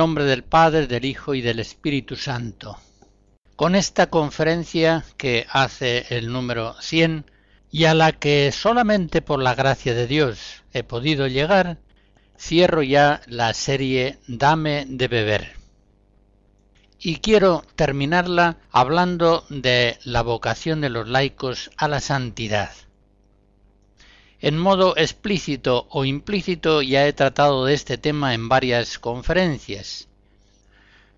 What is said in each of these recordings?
Nombre del Padre, del Hijo y del Espíritu Santo. Con esta conferencia que hace el número 100 y a la que solamente por la gracia de Dios he podido llegar, cierro ya la serie Dame de beber. Y quiero terminarla hablando de la vocación de los laicos a la santidad. En modo explícito o implícito ya he tratado de este tema en varias conferencias,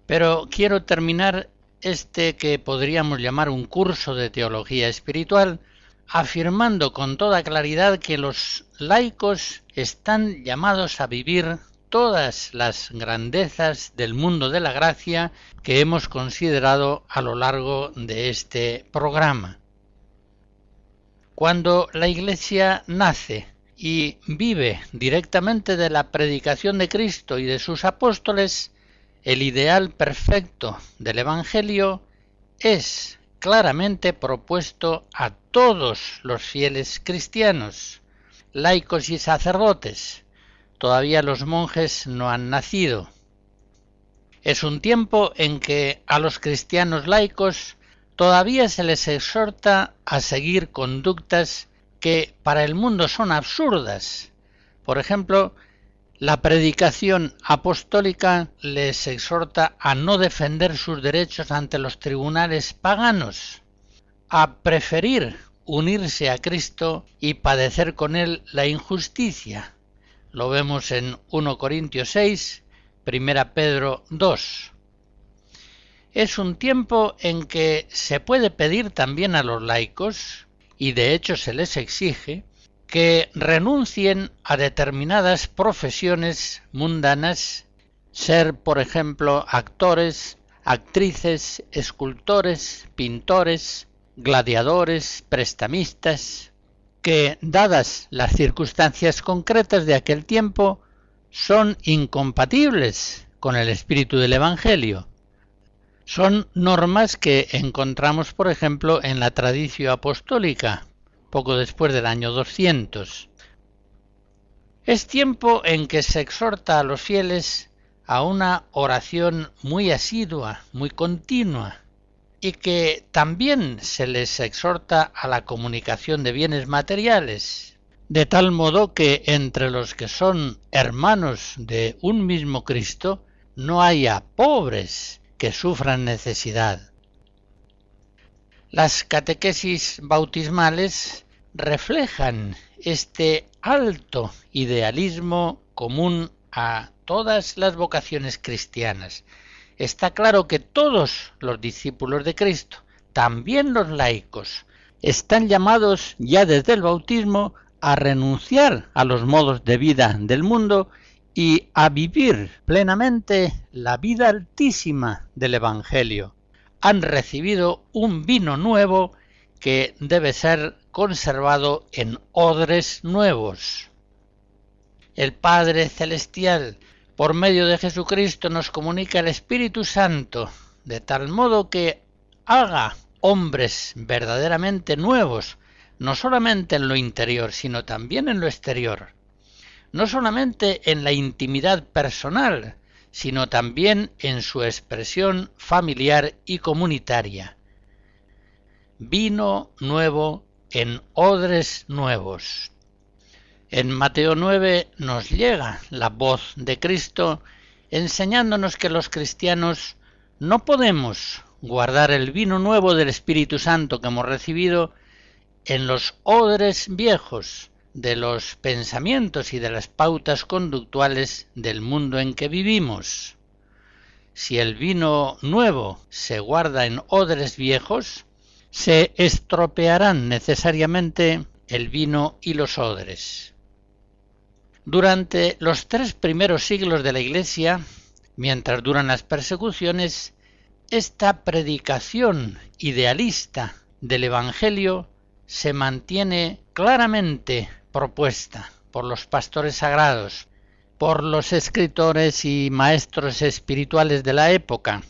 pero quiero terminar este que podríamos llamar un curso de teología espiritual afirmando con toda claridad que los laicos están llamados a vivir todas las grandezas del mundo de la gracia que hemos considerado a lo largo de este programa. Cuando la Iglesia nace y vive directamente de la predicación de Cristo y de sus apóstoles, el ideal perfecto del Evangelio es claramente propuesto a todos los fieles cristianos, laicos y sacerdotes. Todavía los monjes no han nacido. Es un tiempo en que a los cristianos laicos todavía se les exhorta a seguir conductas que para el mundo son absurdas. Por ejemplo, la predicación apostólica les exhorta a no defender sus derechos ante los tribunales paganos, a preferir unirse a Cristo y padecer con él la injusticia. Lo vemos en 1 Corintios 6, 1 Pedro 2 es un tiempo en que se puede pedir también a los laicos, y de hecho se les exige, que renuncien a determinadas profesiones mundanas, ser, por ejemplo, actores, actrices, escultores, pintores, gladiadores, prestamistas, que, dadas las circunstancias concretas de aquel tiempo, son incompatibles con el espíritu del Evangelio son normas que encontramos, por ejemplo, en la tradición apostólica, poco después del año 200. Es tiempo en que se exhorta a los fieles a una oración muy asidua, muy continua, y que también se les exhorta a la comunicación de bienes materiales, de tal modo que entre los que son hermanos de un mismo Cristo no haya pobres, que sufran necesidad. Las catequesis bautismales reflejan este alto idealismo común a todas las vocaciones cristianas. Está claro que todos los discípulos de Cristo, también los laicos, están llamados ya desde el bautismo a renunciar a los modos de vida del mundo y a vivir plenamente la vida altísima del Evangelio. Han recibido un vino nuevo que debe ser conservado en odres nuevos. El Padre Celestial, por medio de Jesucristo, nos comunica el Espíritu Santo, de tal modo que haga hombres verdaderamente nuevos, no solamente en lo interior, sino también en lo exterior no solamente en la intimidad personal, sino también en su expresión familiar y comunitaria. Vino nuevo en odres nuevos. En Mateo 9 nos llega la voz de Cristo enseñándonos que los cristianos no podemos guardar el vino nuevo del Espíritu Santo que hemos recibido en los odres viejos, de los pensamientos y de las pautas conductuales del mundo en que vivimos. Si el vino nuevo se guarda en odres viejos, se estropearán necesariamente el vino y los odres. Durante los tres primeros siglos de la Iglesia, mientras duran las persecuciones, esta predicación idealista del Evangelio se mantiene claramente propuesta por los pastores sagrados, por los escritores y maestros espirituales de la época.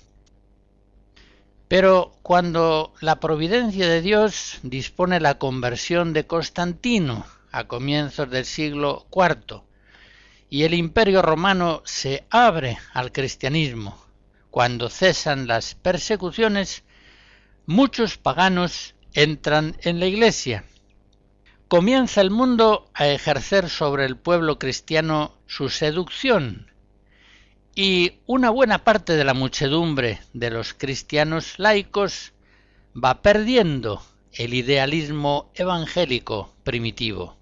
Pero cuando la providencia de Dios dispone la conversión de Constantino a comienzos del siglo IV y el imperio romano se abre al cristianismo, cuando cesan las persecuciones, muchos paganos entran en la iglesia comienza el mundo a ejercer sobre el pueblo cristiano su seducción y una buena parte de la muchedumbre de los cristianos laicos va perdiendo el idealismo evangélico primitivo.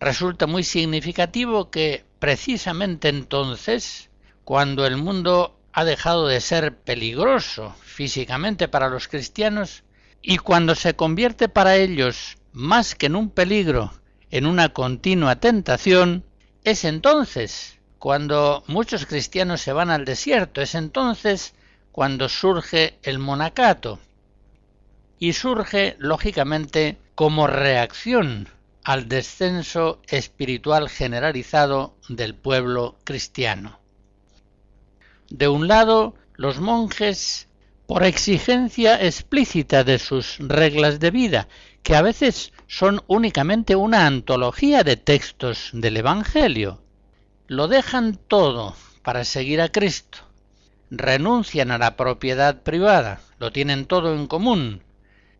Resulta muy significativo que precisamente entonces, cuando el mundo ha dejado de ser peligroso físicamente para los cristianos y cuando se convierte para ellos más que en un peligro, en una continua tentación, es entonces cuando muchos cristianos se van al desierto, es entonces cuando surge el monacato. Y surge, lógicamente, como reacción al descenso espiritual generalizado del pueblo cristiano. De un lado, los monjes, por exigencia explícita de sus reglas de vida que a veces son únicamente una antología de textos del Evangelio. Lo dejan todo para seguir a Cristo. Renuncian a la propiedad privada, lo tienen todo en común.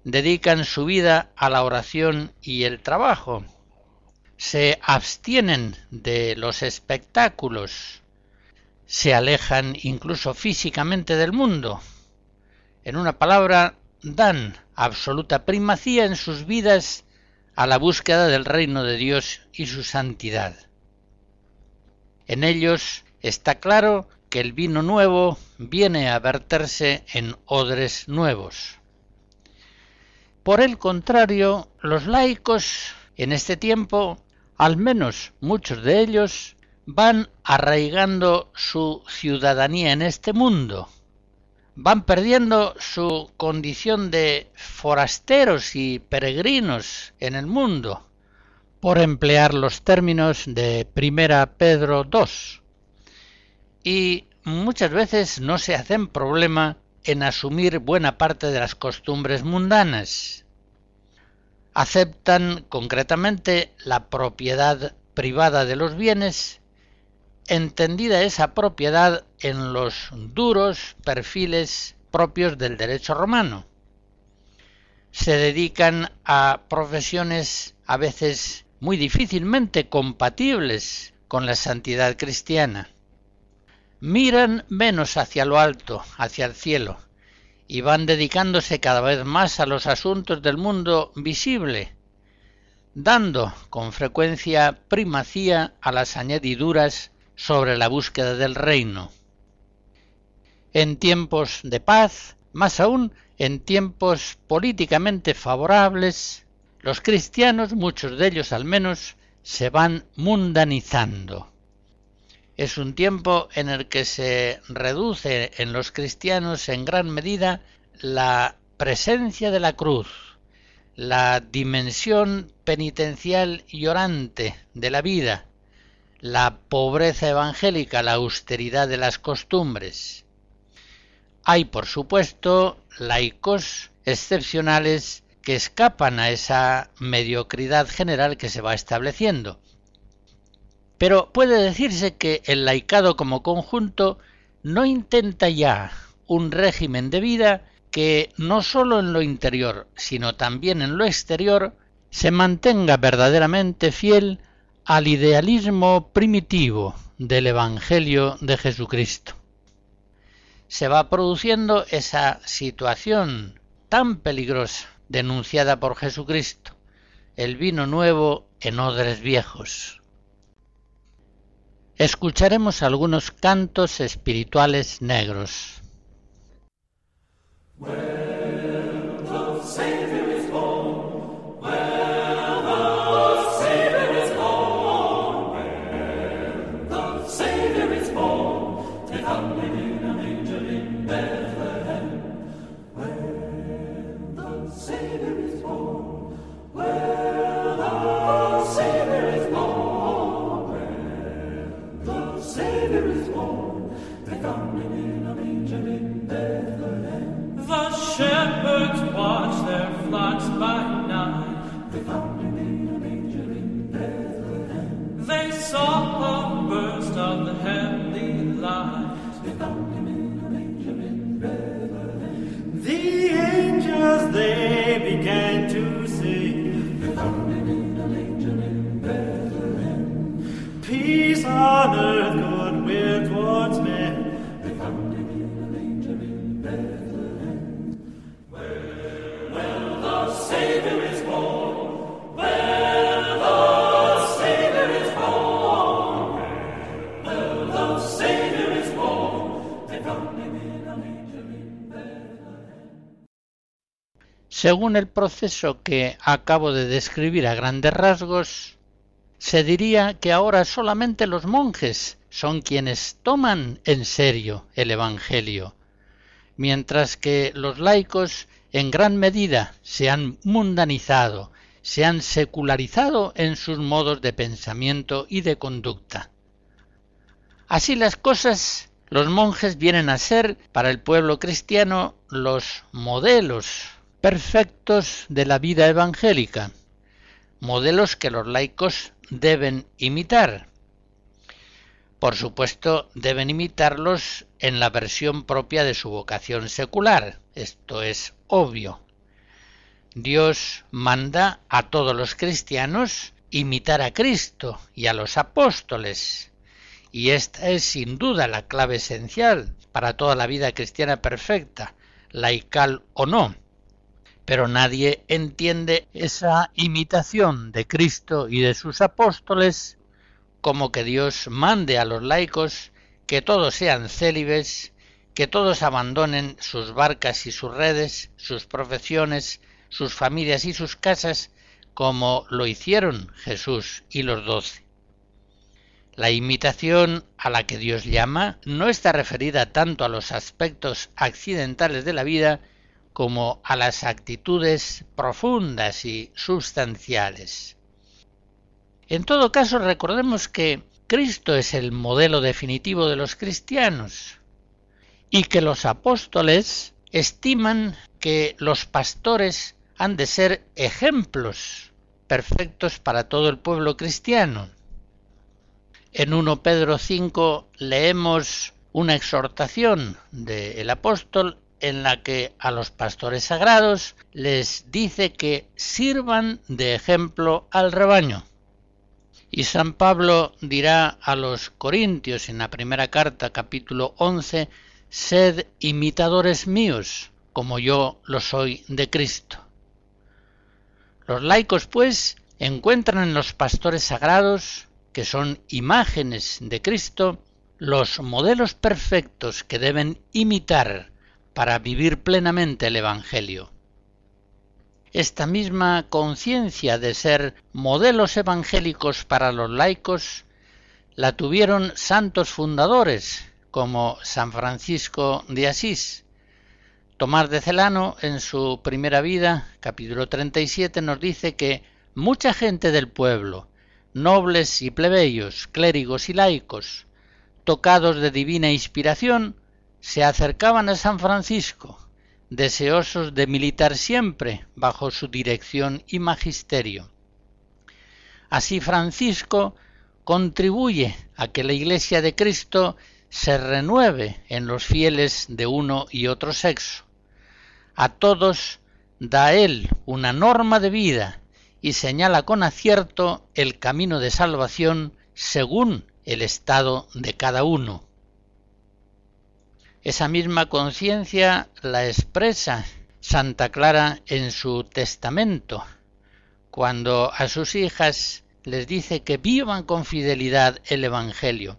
Dedican su vida a la oración y el trabajo. Se abstienen de los espectáculos. Se alejan incluso físicamente del mundo. En una palabra, dan absoluta primacía en sus vidas a la búsqueda del reino de Dios y su santidad. En ellos está claro que el vino nuevo viene a verterse en odres nuevos. Por el contrario, los laicos en este tiempo, al menos muchos de ellos, van arraigando su ciudadanía en este mundo, van perdiendo su condición de forasteros y peregrinos en el mundo, por emplear los términos de Primera Pedro II. Y muchas veces no se hacen problema en asumir buena parte de las costumbres mundanas. Aceptan concretamente la propiedad privada de los bienes entendida esa propiedad en los duros perfiles propios del derecho romano. Se dedican a profesiones a veces muy difícilmente compatibles con la santidad cristiana. Miran menos hacia lo alto, hacia el cielo, y van dedicándose cada vez más a los asuntos del mundo visible, dando con frecuencia primacía a las añadiduras sobre la búsqueda del reino. En tiempos de paz, más aún en tiempos políticamente favorables, los cristianos, muchos de ellos al menos, se van mundanizando. Es un tiempo en el que se reduce en los cristianos en gran medida la presencia de la cruz, la dimensión penitencial y orante de la vida, la pobreza evangélica, la austeridad de las costumbres. Hay, por supuesto, laicos excepcionales que escapan a esa mediocridad general que se va estableciendo. Pero puede decirse que el laicado como conjunto no intenta ya un régimen de vida que no sólo en lo interior, sino también en lo exterior, se mantenga verdaderamente fiel al idealismo primitivo del Evangelio de Jesucristo. Se va produciendo esa situación tan peligrosa denunciada por Jesucristo, el vino nuevo en odres viejos. Escucharemos algunos cantos espirituales negros. Según el proceso que acabo de describir a grandes rasgos, se diría que ahora solamente los monjes son quienes toman en serio el Evangelio, mientras que los laicos en gran medida se han mundanizado, se han secularizado en sus modos de pensamiento y de conducta. Así las cosas, los monjes vienen a ser para el pueblo cristiano los modelos perfectos de la vida evangélica, modelos que los laicos deben imitar. Por supuesto, deben imitarlos en la versión propia de su vocación secular. Esto es obvio. Dios manda a todos los cristianos imitar a Cristo y a los apóstoles. Y esta es sin duda la clave esencial para toda la vida cristiana perfecta, laical o no. Pero nadie entiende esa imitación de Cristo y de sus apóstoles como que Dios mande a los laicos que todos sean célibes, que todos abandonen sus barcas y sus redes, sus profesiones, sus familias y sus casas, como lo hicieron Jesús y los doce. La imitación a la que Dios llama no está referida tanto a los aspectos accidentales de la vida como a las actitudes profundas y sustanciales. En todo caso, recordemos que Cristo es el modelo definitivo de los cristianos y que los apóstoles estiman que los pastores han de ser ejemplos perfectos para todo el pueblo cristiano. En 1 Pedro 5 leemos una exhortación del apóstol en la que a los pastores sagrados les dice que sirvan de ejemplo al rebaño. Y San Pablo dirá a los Corintios en la primera carta capítulo 11, Sed imitadores míos, como yo lo soy de Cristo. Los laicos, pues, encuentran en los pastores sagrados, que son imágenes de Cristo, los modelos perfectos que deben imitar para vivir plenamente el Evangelio. Esta misma conciencia de ser modelos evangélicos para los laicos la tuvieron santos fundadores como San Francisco de Asís. Tomás de Celano, en su primera vida, capítulo 37, nos dice que mucha gente del pueblo, nobles y plebeyos, clérigos y laicos, tocados de divina inspiración, se acercaban a San Francisco, deseosos de militar siempre bajo su dirección y magisterio. Así Francisco contribuye a que la Iglesia de Cristo se renueve en los fieles de uno y otro sexo. A todos da él una norma de vida y señala con acierto el camino de salvación según el estado de cada uno. Esa misma conciencia la expresa Santa Clara en su testamento, cuando a sus hijas les dice que vivan con fidelidad el Evangelio,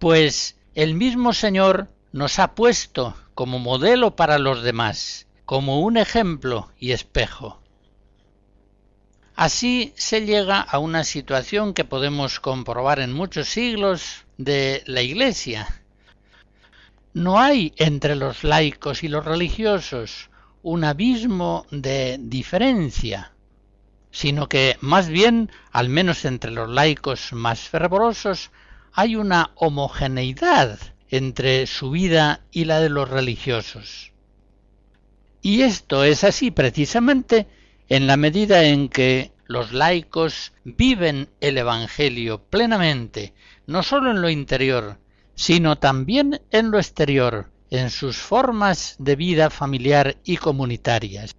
pues el mismo Señor nos ha puesto como modelo para los demás, como un ejemplo y espejo. Así se llega a una situación que podemos comprobar en muchos siglos de la Iglesia, no hay entre los laicos y los religiosos un abismo de diferencia, sino que más bien, al menos entre los laicos más fervorosos, hay una homogeneidad entre su vida y la de los religiosos. Y esto es así precisamente en la medida en que los laicos viven el Evangelio plenamente, no sólo en lo interior, sino también en lo exterior, en sus formas de vida familiar y comunitarias.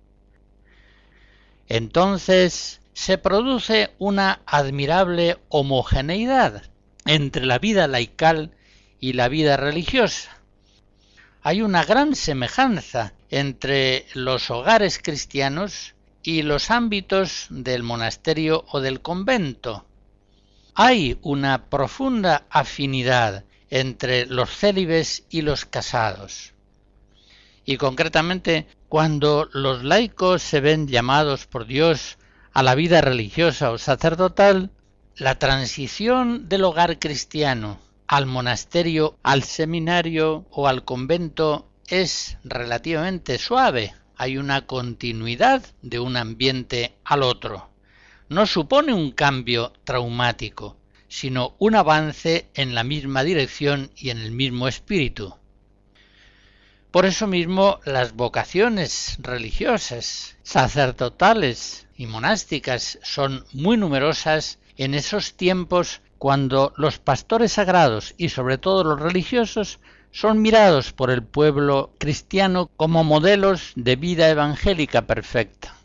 Entonces se produce una admirable homogeneidad entre la vida laical y la vida religiosa. Hay una gran semejanza entre los hogares cristianos y los ámbitos del monasterio o del convento. Hay una profunda afinidad entre los célibes y los casados. Y concretamente, cuando los laicos se ven llamados por Dios a la vida religiosa o sacerdotal, la transición del hogar cristiano al monasterio, al seminario o al convento es relativamente suave. Hay una continuidad de un ambiente al otro. No supone un cambio traumático, sino un avance en la misma dirección y en el mismo espíritu. Por eso mismo las vocaciones religiosas, sacerdotales y monásticas son muy numerosas en esos tiempos cuando los pastores sagrados y sobre todo los religiosos son mirados por el pueblo cristiano como modelos de vida evangélica perfecta.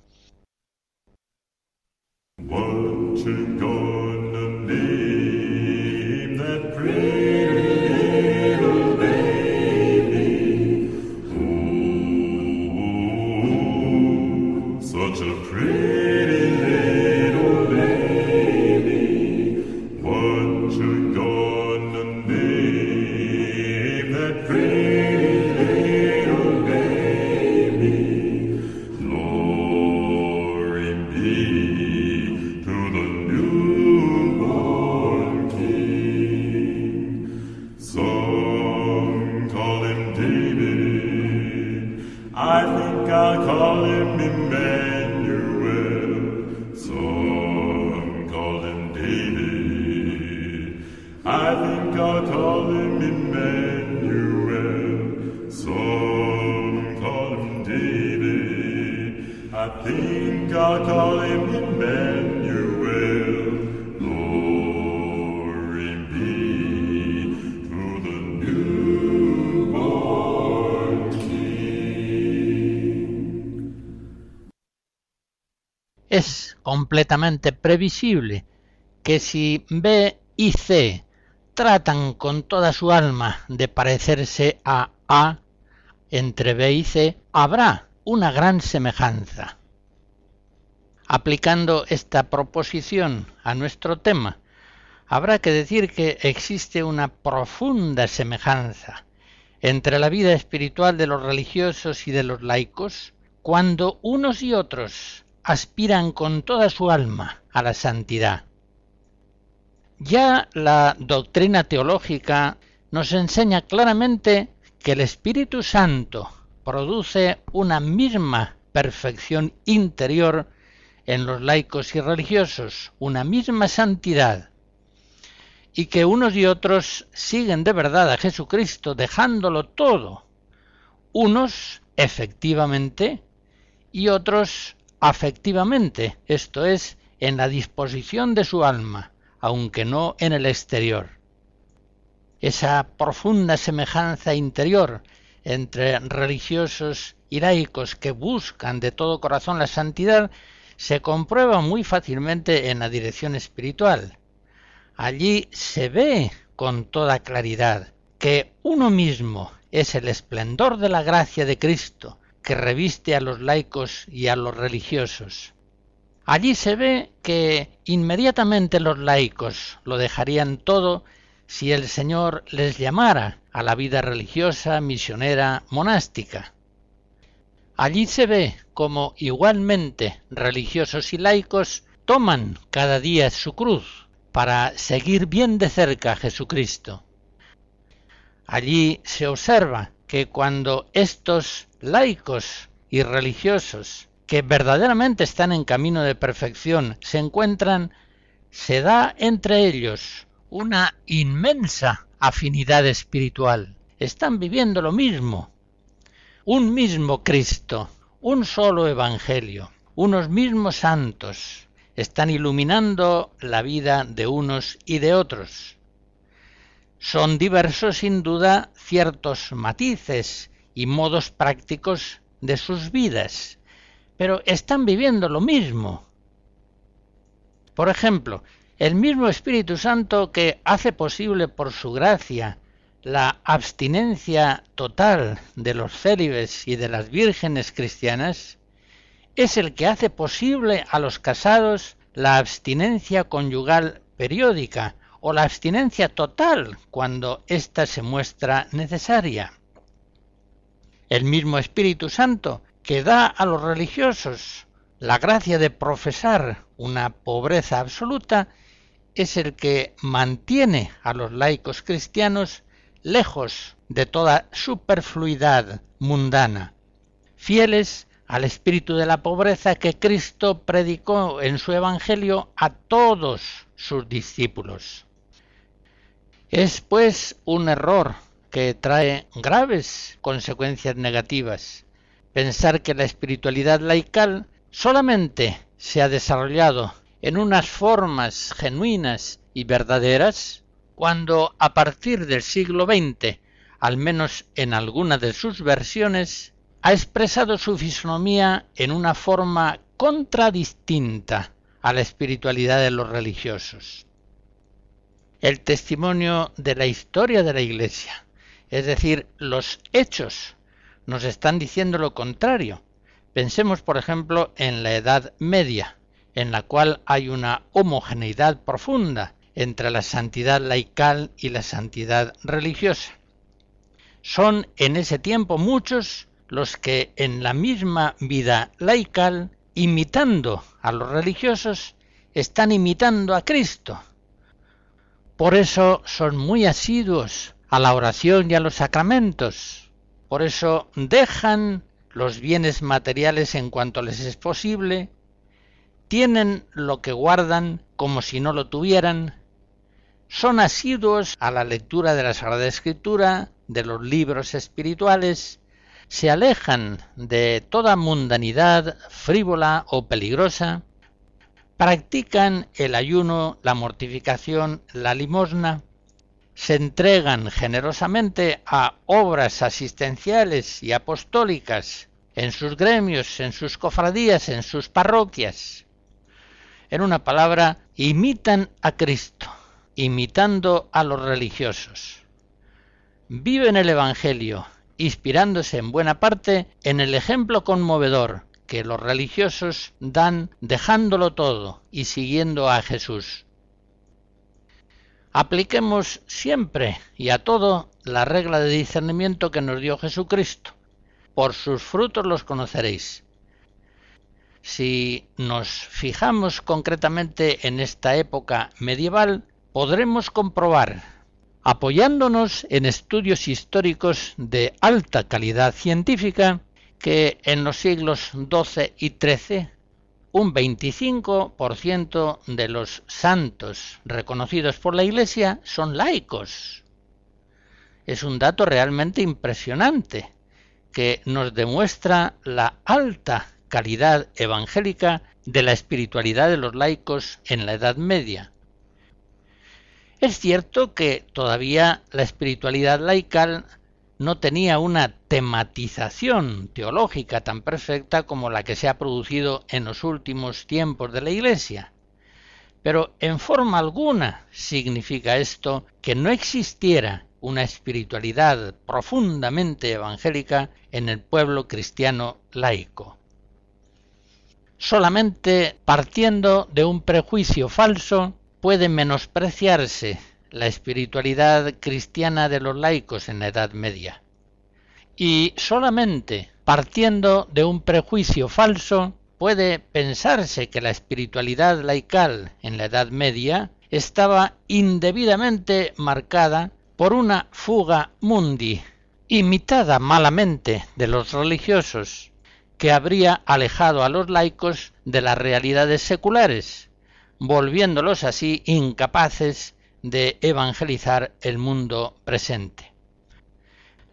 Es completamente previsible que si B y C tratan con toda su alma de parecerse a A, entre B y C habrá una gran semejanza. Aplicando esta proposición a nuestro tema, habrá que decir que existe una profunda semejanza entre la vida espiritual de los religiosos y de los laicos, cuando unos y otros aspiran con toda su alma a la santidad. Ya la doctrina teológica nos enseña claramente que el Espíritu Santo produce una misma perfección interior en los laicos y religiosos, una misma santidad, y que unos y otros siguen de verdad a Jesucristo dejándolo todo, unos efectivamente y otros afectivamente, esto es, en la disposición de su alma, aunque no en el exterior. Esa profunda semejanza interior entre religiosos y laicos que buscan de todo corazón la santidad se comprueba muy fácilmente en la dirección espiritual. Allí se ve con toda claridad que uno mismo es el esplendor de la gracia de Cristo que reviste a los laicos y a los religiosos. Allí se ve que inmediatamente los laicos lo dejarían todo si el Señor les llamara a la vida religiosa, misionera, monástica. Allí se ve como igualmente religiosos y laicos toman cada día su cruz para seguir bien de cerca a Jesucristo. Allí se observa que cuando estos laicos y religiosos que verdaderamente están en camino de perfección se encuentran, se da entre ellos una inmensa afinidad espiritual, están viviendo lo mismo. Un mismo Cristo, un solo Evangelio, unos mismos santos, están iluminando la vida de unos y de otros. Son diversos sin duda ciertos matices y modos prácticos de sus vidas, pero están viviendo lo mismo. Por ejemplo, el mismo Espíritu Santo que hace posible por su gracia la abstinencia total de los célibes y de las vírgenes cristianas, es el que hace posible a los casados la abstinencia conyugal periódica o la abstinencia total cuando ésta se muestra necesaria. El mismo Espíritu Santo que da a los religiosos la gracia de profesar una pobreza absoluta es el que mantiene a los laicos cristianos lejos de toda superfluidad mundana, fieles al espíritu de la pobreza que Cristo predicó en su Evangelio a todos sus discípulos. Es pues un error que trae graves consecuencias negativas pensar que la espiritualidad laical solamente se ha desarrollado en unas formas genuinas y verdaderas cuando a partir del siglo XX, al menos en alguna de sus versiones, ha expresado su fisonomía en una forma contradistinta a la espiritualidad de los religiosos. El testimonio de la historia de la Iglesia, es decir, los hechos, nos están diciendo lo contrario. Pensemos, por ejemplo, en la Edad Media, en la cual hay una homogeneidad profunda entre la santidad laical y la santidad religiosa. Son en ese tiempo muchos los que en la misma vida laical, imitando a los religiosos, están imitando a Cristo. Por eso son muy asiduos a la oración y a los sacramentos. Por eso dejan los bienes materiales en cuanto les es posible, tienen lo que guardan como si no lo tuvieran, son asiduos a la lectura de la Sagrada Escritura, de los libros espirituales, se alejan de toda mundanidad frívola o peligrosa, practican el ayuno, la mortificación, la limosna, se entregan generosamente a obras asistenciales y apostólicas en sus gremios, en sus cofradías, en sus parroquias. En una palabra, imitan a Cristo, imitando a los religiosos. Viven el Evangelio, inspirándose en buena parte en el ejemplo conmovedor que los religiosos dan dejándolo todo y siguiendo a Jesús. Apliquemos siempre y a todo la regla de discernimiento que nos dio Jesucristo. Por sus frutos los conoceréis. Si nos fijamos concretamente en esta época medieval, podremos comprobar, apoyándonos en estudios históricos de alta calidad científica, que en los siglos XII y XIII un 25% de los santos reconocidos por la Iglesia son laicos. Es un dato realmente impresionante que nos demuestra la alta calidad evangélica de la espiritualidad de los laicos en la Edad Media. Es cierto que todavía la espiritualidad laical no tenía una tematización teológica tan perfecta como la que se ha producido en los últimos tiempos de la Iglesia. Pero en forma alguna significa esto que no existiera una espiritualidad profundamente evangélica en el pueblo cristiano laico. Solamente partiendo de un prejuicio falso puede menospreciarse la espiritualidad cristiana de los laicos en la Edad Media. Y solamente partiendo de un prejuicio falso puede pensarse que la espiritualidad laical en la Edad Media estaba indebidamente marcada por una fuga mundi, imitada malamente de los religiosos, que habría alejado a los laicos de las realidades seculares, volviéndolos así incapaces de evangelizar el mundo presente.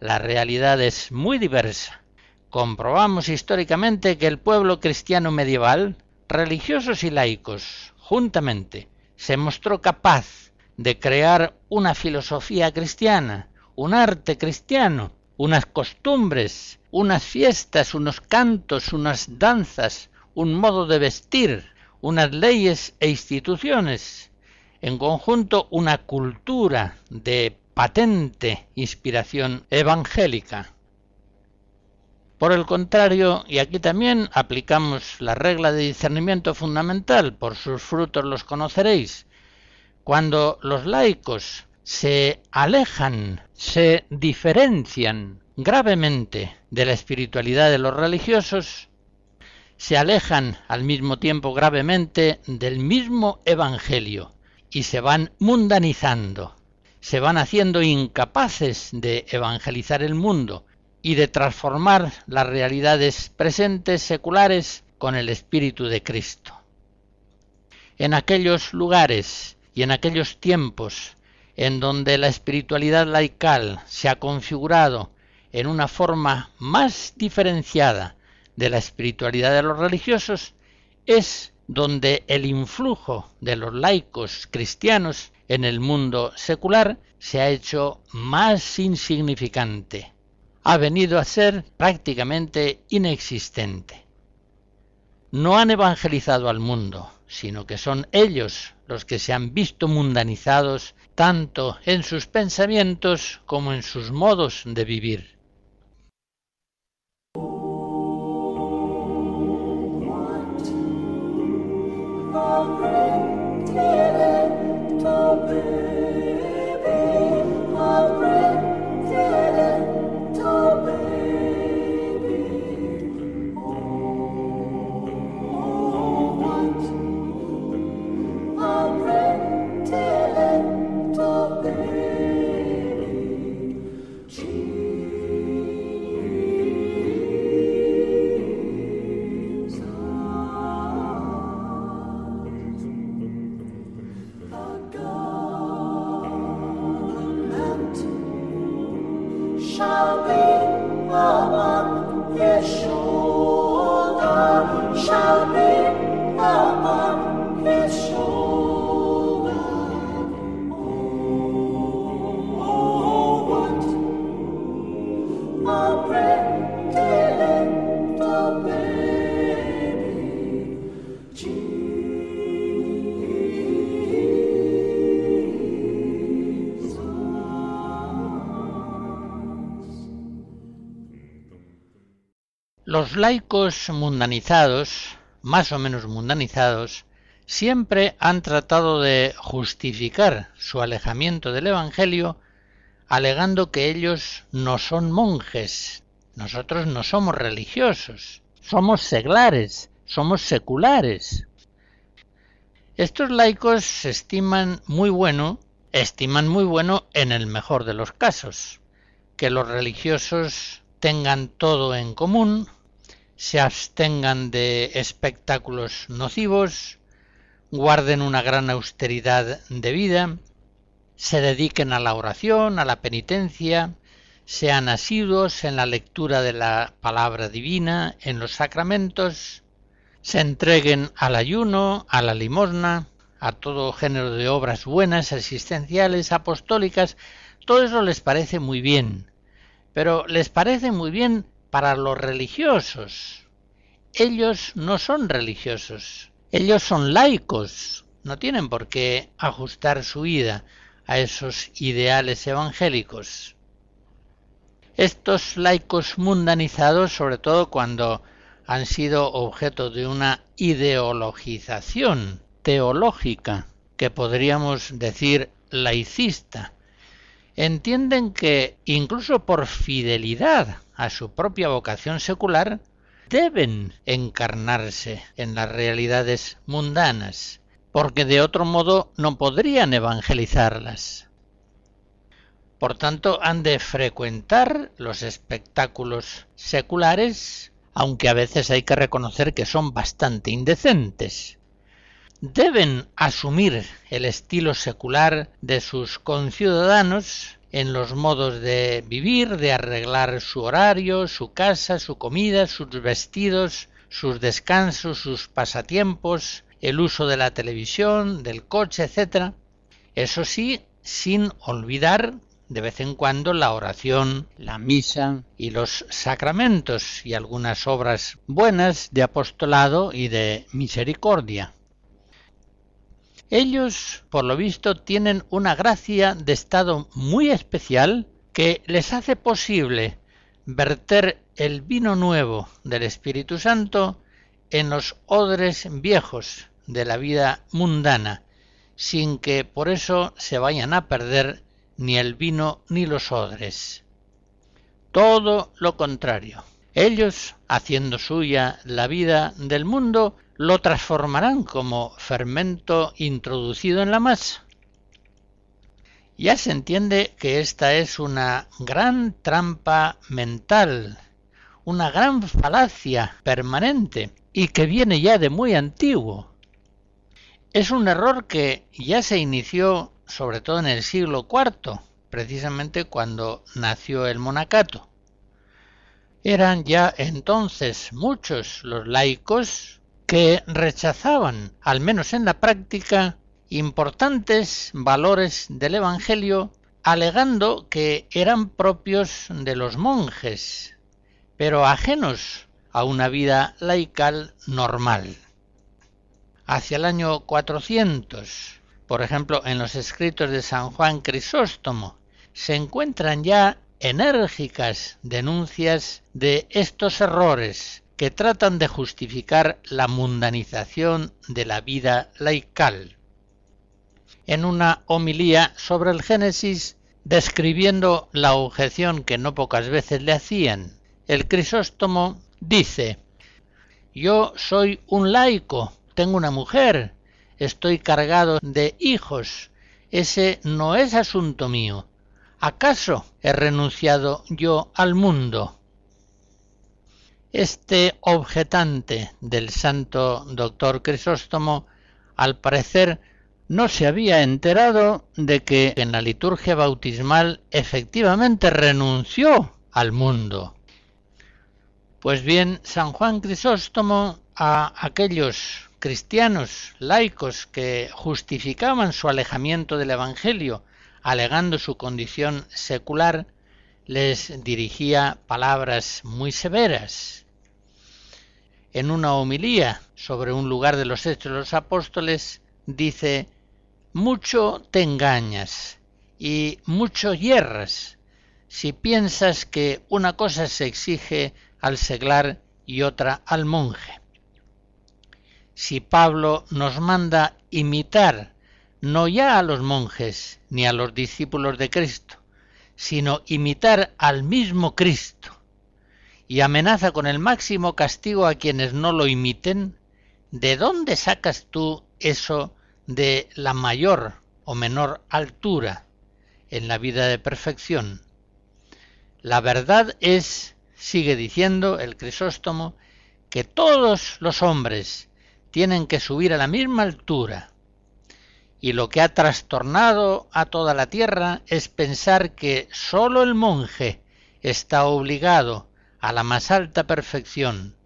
la realidad es muy diversa. Comprobamos históricamente que el pueblo cristiano medieval, religiosos y laicos, juntamente, se mostró capaz de crear una filosofía cristiana, un arte cristiano, unas costumbres, unas fiestas, unos cantos, unas danzas, un modo de vestir, unas leyes e instituciones, en conjunto una cultura de patente inspiración evangélica. Por el contrario, y aquí también aplicamos la regla de discernimiento fundamental, por sus frutos los conoceréis, cuando los laicos se alejan, se diferencian gravemente de la espiritualidad de los religiosos, se alejan al mismo tiempo gravemente del mismo Evangelio y se van mundanizando, se van haciendo incapaces de evangelizar el mundo y de transformar las realidades presentes seculares con el Espíritu de Cristo. En aquellos lugares y en aquellos tiempos en donde la espiritualidad laical se ha configurado en una forma más diferenciada de la espiritualidad de los religiosos, es donde el influjo de los laicos cristianos en el mundo secular se ha hecho más insignificante. Ha venido a ser prácticamente inexistente. No han evangelizado al mundo, sino que son ellos los que se han visto mundanizados tanto en sus pensamientos como en sus modos de vivir. Amen. shall be Los laicos mundanizados, más o menos mundanizados, siempre han tratado de justificar su alejamiento del Evangelio alegando que ellos no son monjes, nosotros no somos religiosos, somos seglares, somos seculares. Estos laicos se estiman muy bueno, estiman muy bueno en el mejor de los casos, que los religiosos tengan todo en común, se abstengan de espectáculos nocivos, guarden una gran austeridad de vida, se dediquen a la oración, a la penitencia, sean asiduos en la lectura de la palabra divina, en los sacramentos, se entreguen al ayuno, a la limosna, a todo género de obras buenas, existenciales, apostólicas, todo eso les parece muy bien, pero les parece muy bien para los religiosos. Ellos no son religiosos, ellos son laicos, no tienen por qué ajustar su vida a esos ideales evangélicos. Estos laicos mundanizados, sobre todo cuando han sido objeto de una ideologización teológica, que podríamos decir laicista, entienden que incluso por fidelidad a su propia vocación secular, deben encarnarse en las realidades mundanas, porque de otro modo no podrían evangelizarlas. Por tanto, han de frecuentar los espectáculos seculares, aunque a veces hay que reconocer que son bastante indecentes. Deben asumir el estilo secular de sus conciudadanos en los modos de vivir, de arreglar su horario, su casa, su comida, sus vestidos, sus descansos, sus pasatiempos, el uso de la televisión, del coche, etc. Eso sí, sin olvidar de vez en cuando la oración, la misa y los sacramentos y algunas obras buenas de apostolado y de misericordia. Ellos, por lo visto, tienen una gracia de estado muy especial que les hace posible verter el vino nuevo del Espíritu Santo en los odres viejos de la vida mundana, sin que por eso se vayan a perder ni el vino ni los odres. Todo lo contrario. Ellos, haciendo suya la vida del mundo, lo transformarán como fermento introducido en la masa. Ya se entiende que esta es una gran trampa mental, una gran falacia permanente y que viene ya de muy antiguo. Es un error que ya se inició sobre todo en el siglo IV, precisamente cuando nació el monacato. Eran ya entonces muchos los laicos que rechazaban, al menos en la práctica, importantes valores del Evangelio, alegando que eran propios de los monjes, pero ajenos a una vida laical normal. Hacia el año 400, por ejemplo, en los escritos de San Juan Crisóstomo, se encuentran ya enérgicas denuncias de estos errores que tratan de justificar la mundanización de la vida laical. En una homilía sobre el Génesis, describiendo la objeción que no pocas veces le hacían, el Crisóstomo dice Yo soy un laico, tengo una mujer, estoy cargado de hijos, ese no es asunto mío. ¿Acaso he renunciado yo al mundo? Este objetante del santo doctor Crisóstomo, al parecer, no se había enterado de que en la liturgia bautismal efectivamente renunció al mundo. Pues bien, San Juan Crisóstomo a aquellos cristianos laicos que justificaban su alejamiento del Evangelio alegando su condición secular, les dirigía palabras muy severas. En una homilía sobre un lugar de los Hechos de los Apóstoles dice, mucho te engañas y mucho hierras si piensas que una cosa se exige al seglar y otra al monje. Si Pablo nos manda imitar no ya a los monjes ni a los discípulos de Cristo, sino imitar al mismo Cristo, y amenaza con el máximo castigo a quienes no lo imiten, ¿de dónde sacas tú eso de la mayor o menor altura en la vida de perfección? La verdad es, sigue diciendo el Crisóstomo, que todos los hombres tienen que subir a la misma altura, y lo que ha trastornado a toda la tierra es pensar que sólo el monje está obligado a la más alta perfección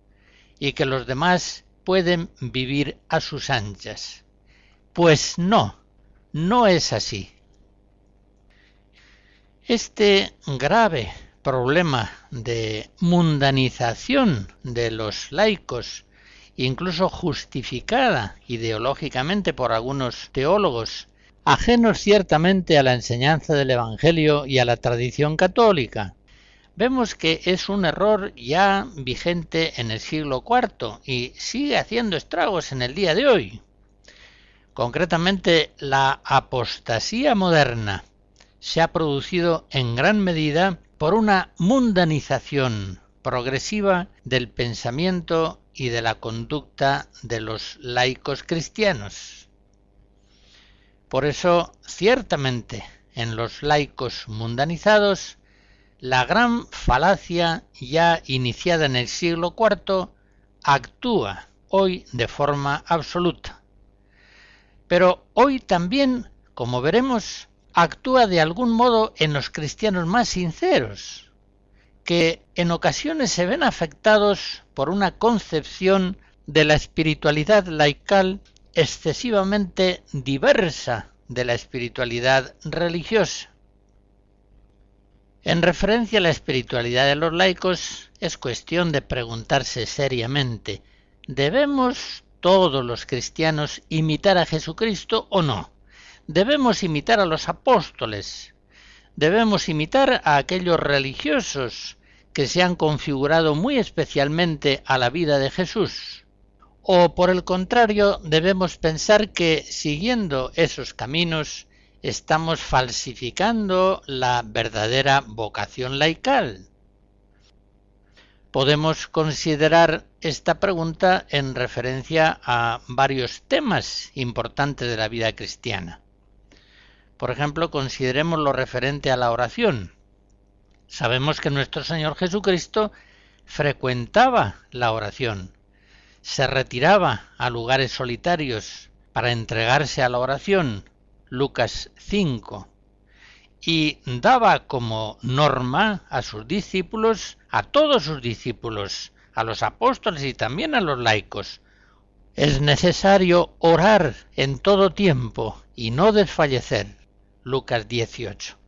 y que los demás pueden vivir a sus anchas. Pues no, no es así. Este grave problema de mundanización de los laicos incluso justificada ideológicamente por algunos teólogos, ajenos ciertamente a la enseñanza del Evangelio y a la tradición católica. Vemos que es un error ya vigente en el siglo IV y sigue haciendo estragos en el día de hoy. Concretamente, la apostasía moderna se ha producido en gran medida por una mundanización progresiva del pensamiento y de la conducta de los laicos cristianos. Por eso, ciertamente, en los laicos mundanizados, la gran falacia ya iniciada en el siglo IV actúa hoy de forma absoluta. Pero hoy también, como veremos, actúa de algún modo en los cristianos más sinceros, que en ocasiones se ven afectados por una concepción de la espiritualidad laical excesivamente diversa de la espiritualidad religiosa. En referencia a la espiritualidad de los laicos, es cuestión de preguntarse seriamente, ¿debemos todos los cristianos imitar a Jesucristo o no? ¿Debemos imitar a los apóstoles? ¿Debemos imitar a aquellos religiosos que se han configurado muy especialmente a la vida de Jesús? ¿O por el contrario debemos pensar que siguiendo esos caminos estamos falsificando la verdadera vocación laical? Podemos considerar esta pregunta en referencia a varios temas importantes de la vida cristiana. Por ejemplo, consideremos lo referente a la oración. Sabemos que nuestro Señor Jesucristo frecuentaba la oración, se retiraba a lugares solitarios para entregarse a la oración, Lucas 5, y daba como norma a sus discípulos, a todos sus discípulos, a los apóstoles y también a los laicos. Es necesario orar en todo tiempo y no desfallecer. Lucas 18.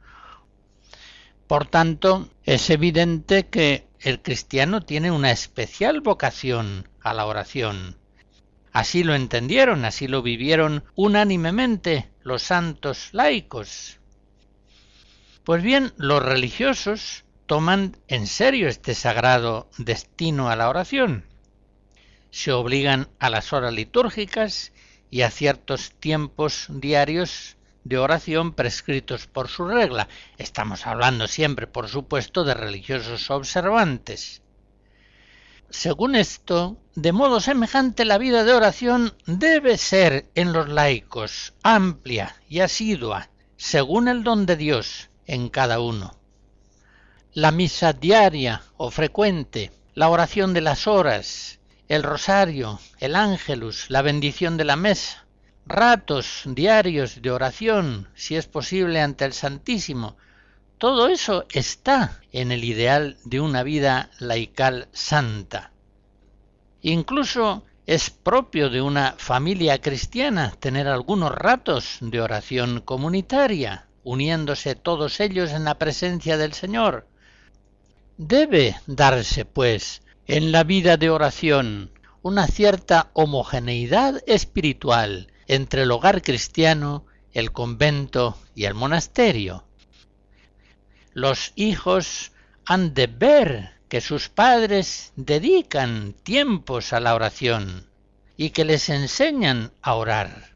Por tanto, es evidente que el cristiano tiene una especial vocación a la oración. Así lo entendieron, así lo vivieron unánimemente los santos laicos. Pues bien, los religiosos toman en serio este sagrado destino a la oración. Se obligan a las horas litúrgicas y a ciertos tiempos diarios de oración prescritos por su regla. Estamos hablando siempre, por supuesto, de religiosos observantes. Según esto, de modo semejante la vida de oración debe ser en los laicos amplia y asidua, según el don de Dios en cada uno. La misa diaria o frecuente, la oración de las horas, el rosario, el ángelus, la bendición de la mesa, ratos diarios de oración, si es posible, ante el Santísimo, todo eso está en el ideal de una vida laical santa. Incluso es propio de una familia cristiana tener algunos ratos de oración comunitaria, uniéndose todos ellos en la presencia del Señor. Debe darse, pues, en la vida de oración una cierta homogeneidad espiritual entre el hogar cristiano, el convento y el monasterio. Los hijos han de ver que sus padres dedican tiempos a la oración y que les enseñan a orar.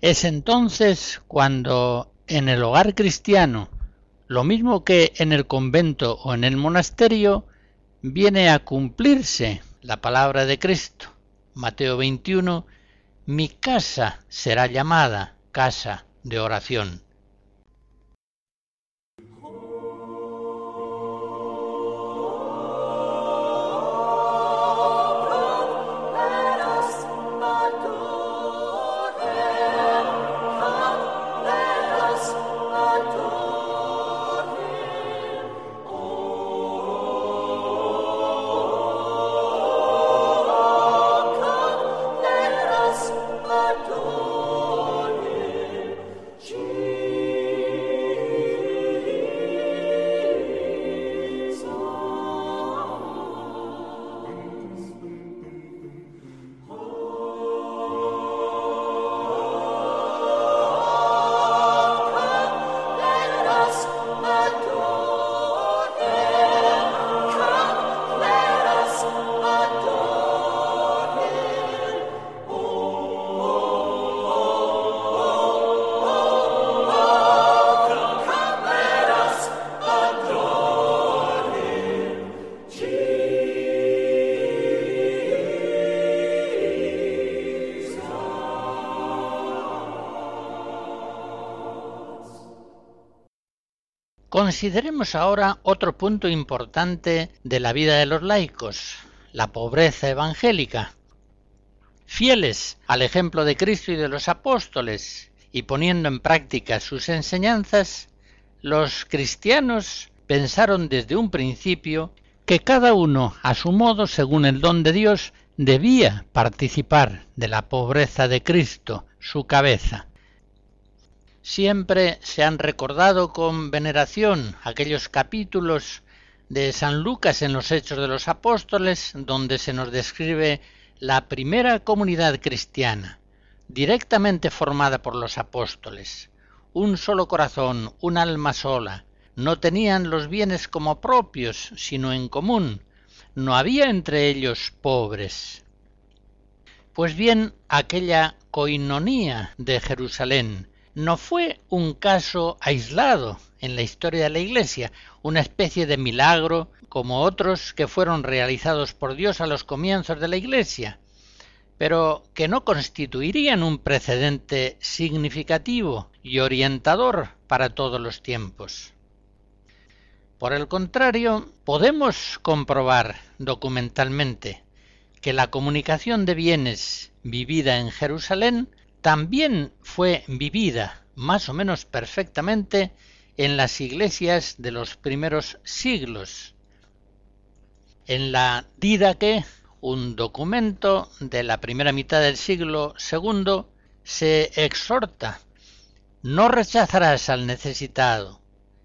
Es entonces cuando en el hogar cristiano, lo mismo que en el convento o en el monasterio, viene a cumplirse la palabra de Cristo. Mateo 21, mi casa será llamada casa de oración. Consideremos ahora otro punto importante de la vida de los laicos, la pobreza evangélica. Fieles al ejemplo de Cristo y de los apóstoles, y poniendo en práctica sus enseñanzas, los cristianos pensaron desde un principio que cada uno a su modo, según el don de Dios, debía participar de la pobreza de Cristo, su cabeza. Siempre se han recordado con veneración aquellos capítulos de San Lucas en los Hechos de los Apóstoles, donde se nos describe la primera comunidad cristiana, directamente formada por los apóstoles. Un solo corazón, un alma sola, no tenían los bienes como propios, sino en común. No había entre ellos pobres. Pues bien, aquella coinonía de Jerusalén no fue un caso aislado en la historia de la Iglesia, una especie de milagro como otros que fueron realizados por Dios a los comienzos de la Iglesia, pero que no constituirían un precedente significativo y orientador para todos los tiempos. Por el contrario, podemos comprobar documentalmente que la comunicación de bienes vivida en Jerusalén también fue vivida más o menos perfectamente en las iglesias de los primeros siglos. En la Didaque, un documento de la primera mitad del siglo II, se exhorta no rechazarás al necesitado,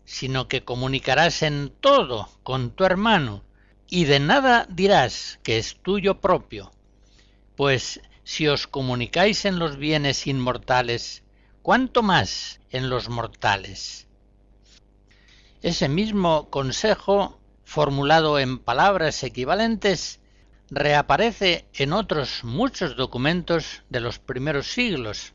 sino que comunicarás en todo con tu hermano, y de nada dirás que es tuyo propio, pues si os comunicáis en los bienes inmortales, ¿cuánto más en los mortales? Ese mismo consejo, formulado en palabras equivalentes, reaparece en otros muchos documentos de los primeros siglos.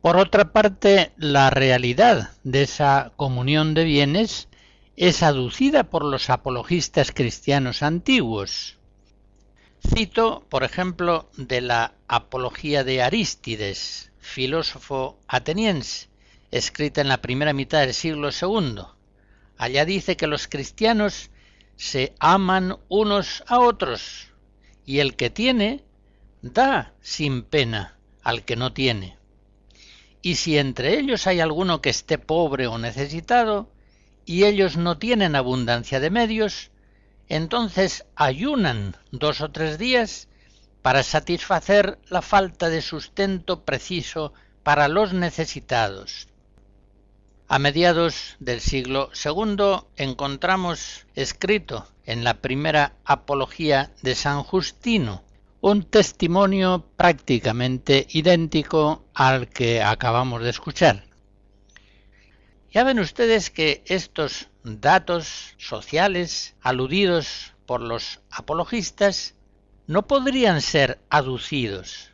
Por otra parte, la realidad de esa comunión de bienes es aducida por los apologistas cristianos antiguos. Cito, por ejemplo, de la Apología de Arístides, filósofo ateniense, escrita en la primera mitad del siglo II. Allá dice que los cristianos se aman unos a otros, y el que tiene da sin pena al que no tiene. Y si entre ellos hay alguno que esté pobre o necesitado, y ellos no tienen abundancia de medios, entonces ayunan dos o tres días para satisfacer la falta de sustento preciso para los necesitados. A mediados del siglo II encontramos escrito en la primera apología de San Justino un testimonio prácticamente idéntico al que acabamos de escuchar. Ya ven ustedes que estos datos sociales aludidos por los apologistas no podrían ser aducidos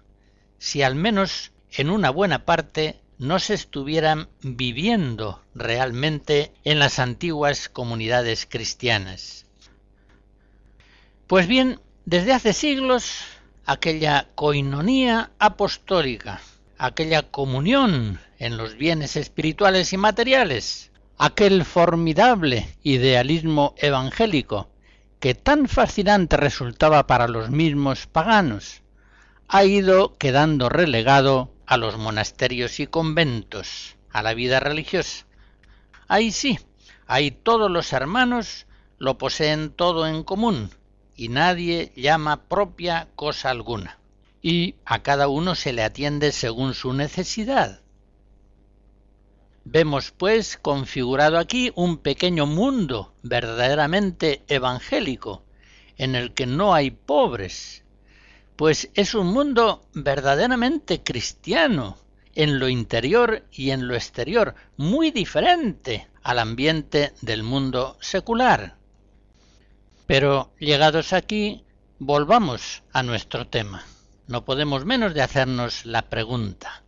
si al menos en una buena parte no se estuvieran viviendo realmente en las antiguas comunidades cristianas. Pues bien, desde hace siglos aquella coinonía apostólica, aquella comunión en los bienes espirituales y materiales, aquel formidable idealismo evangélico que tan fascinante resultaba para los mismos paganos, ha ido quedando relegado a los monasterios y conventos, a la vida religiosa. Ahí sí, ahí todos los hermanos lo poseen todo en común, y nadie llama propia cosa alguna, y a cada uno se le atiende según su necesidad. Vemos, pues, configurado aquí un pequeño mundo verdaderamente evangélico, en el que no hay pobres, pues es un mundo verdaderamente cristiano, en lo interior y en lo exterior, muy diferente al ambiente del mundo secular. Pero llegados aquí, volvamos a nuestro tema. No podemos menos de hacernos la pregunta.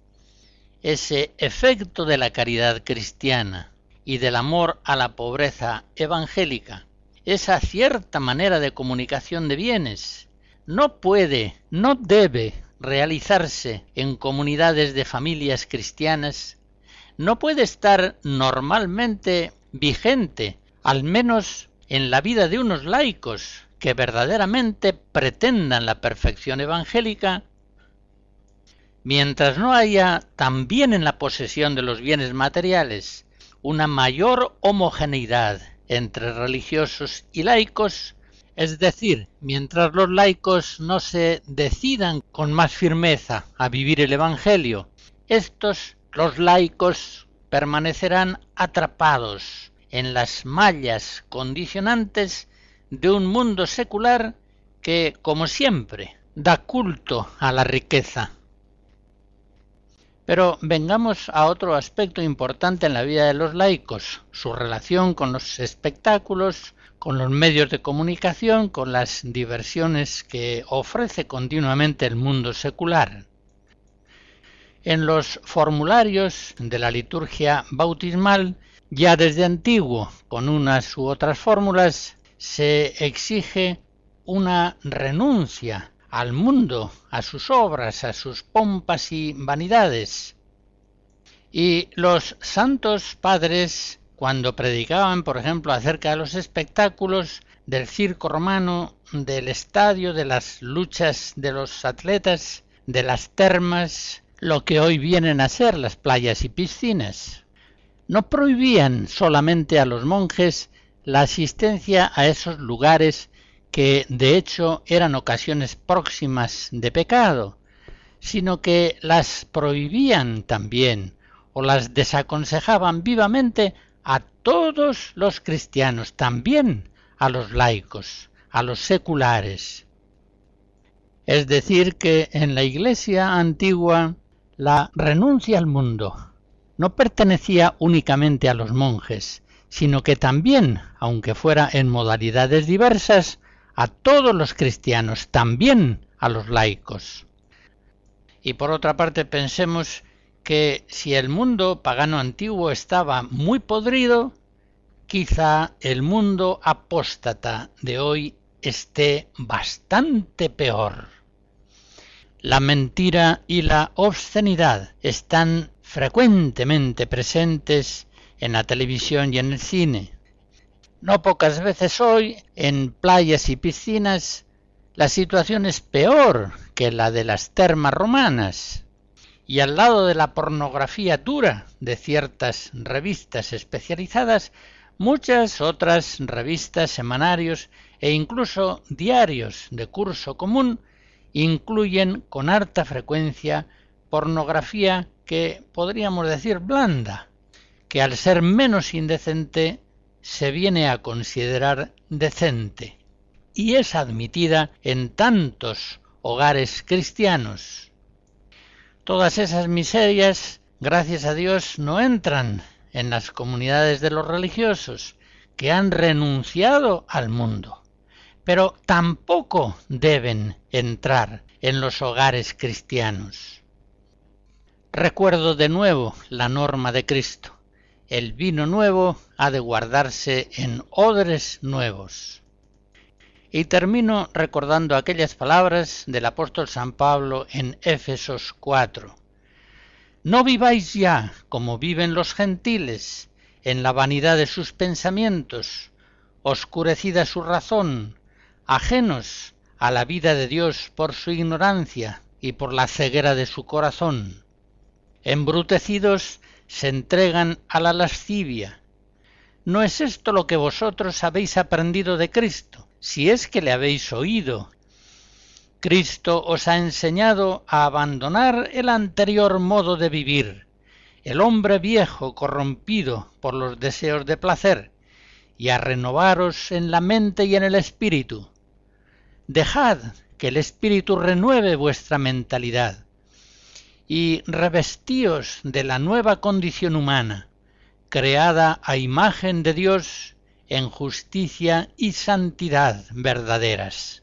Ese efecto de la caridad cristiana y del amor a la pobreza evangélica, esa cierta manera de comunicación de bienes, no puede, no debe realizarse en comunidades de familias cristianas, no puede estar normalmente vigente, al menos en la vida de unos laicos que verdaderamente pretendan la perfección evangélica mientras no haya también en la posesión de los bienes materiales una mayor homogeneidad entre religiosos y laicos, es decir, mientras los laicos no se decidan con más firmeza a vivir el Evangelio, estos, los laicos, permanecerán atrapados en las mallas condicionantes de un mundo secular que, como siempre, da culto a la riqueza. Pero vengamos a otro aspecto importante en la vida de los laicos, su relación con los espectáculos, con los medios de comunicación, con las diversiones que ofrece continuamente el mundo secular. En los formularios de la liturgia bautismal, ya desde antiguo, con unas u otras fórmulas, se exige una renuncia al mundo, a sus obras, a sus pompas y vanidades. Y los santos padres, cuando predicaban, por ejemplo, acerca de los espectáculos, del circo romano, del estadio, de las luchas de los atletas, de las termas, lo que hoy vienen a ser las playas y piscinas. No prohibían solamente a los monjes la asistencia a esos lugares que de hecho eran ocasiones próximas de pecado, sino que las prohibían también o las desaconsejaban vivamente a todos los cristianos, también a los laicos, a los seculares. Es decir, que en la Iglesia antigua la renuncia al mundo no pertenecía únicamente a los monjes, sino que también, aunque fuera en modalidades diversas, a todos los cristianos, también a los laicos. Y por otra parte pensemos que si el mundo pagano antiguo estaba muy podrido, quizá el mundo apóstata de hoy esté bastante peor. La mentira y la obscenidad están frecuentemente presentes en la televisión y en el cine. No pocas veces hoy, en playas y piscinas, la situación es peor que la de las termas romanas. Y al lado de la pornografía dura de ciertas revistas especializadas, muchas otras revistas, semanarios e incluso diarios de curso común incluyen con harta frecuencia pornografía que podríamos decir blanda, que al ser menos indecente se viene a considerar decente y es admitida en tantos hogares cristianos. Todas esas miserias, gracias a Dios, no entran en las comunidades de los religiosos, que han renunciado al mundo, pero tampoco deben entrar en los hogares cristianos. Recuerdo de nuevo la norma de Cristo el vino nuevo ha de guardarse en odres nuevos. Y termino recordando aquellas palabras del apóstol San Pablo en Éfesos 4. No viváis ya como viven los gentiles, en la vanidad de sus pensamientos, oscurecida su razón, ajenos a la vida de Dios por su ignorancia y por la ceguera de su corazón, embrutecidos se entregan a la lascivia. ¿No es esto lo que vosotros habéis aprendido de Cristo, si es que le habéis oído? Cristo os ha enseñado a abandonar el anterior modo de vivir, el hombre viejo corrompido por los deseos de placer, y a renovaros en la mente y en el espíritu. Dejad que el espíritu renueve vuestra mentalidad y revestíos de la nueva condición humana, creada a imagen de Dios en justicia y santidad verdaderas.